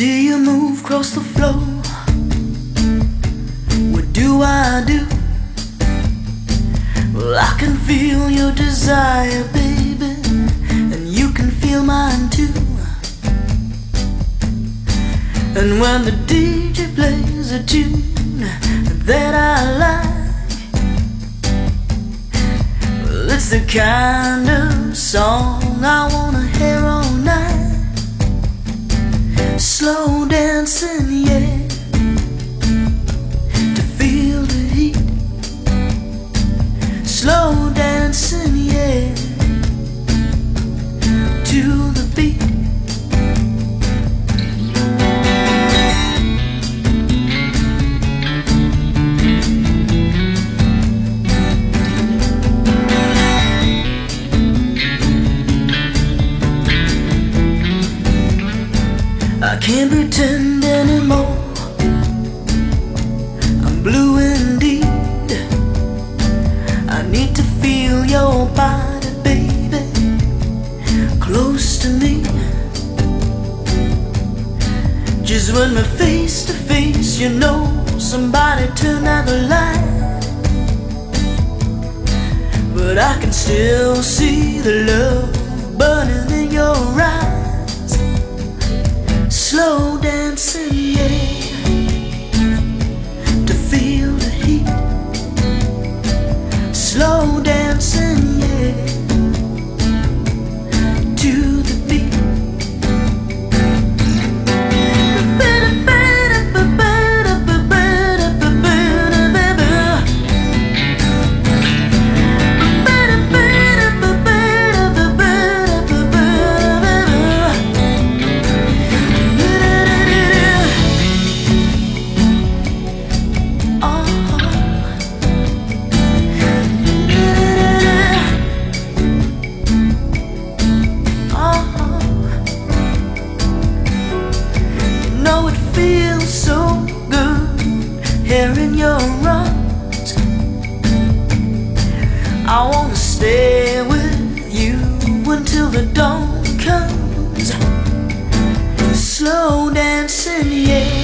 see you move across the floor. What do I do? Well, I can feel your desire, baby, and you can feel mine too. And when the DJ plays a tune that I like, well, it's the kind of song I wanna hear can't pretend anymore. I'm blue indeed. I need to feel your body, baby, close to me. Just when we're face to face, you know, somebody turn out the light. But I can still see the your arms. I wanna stay with you until the dawn comes. Slow dancing, yeah.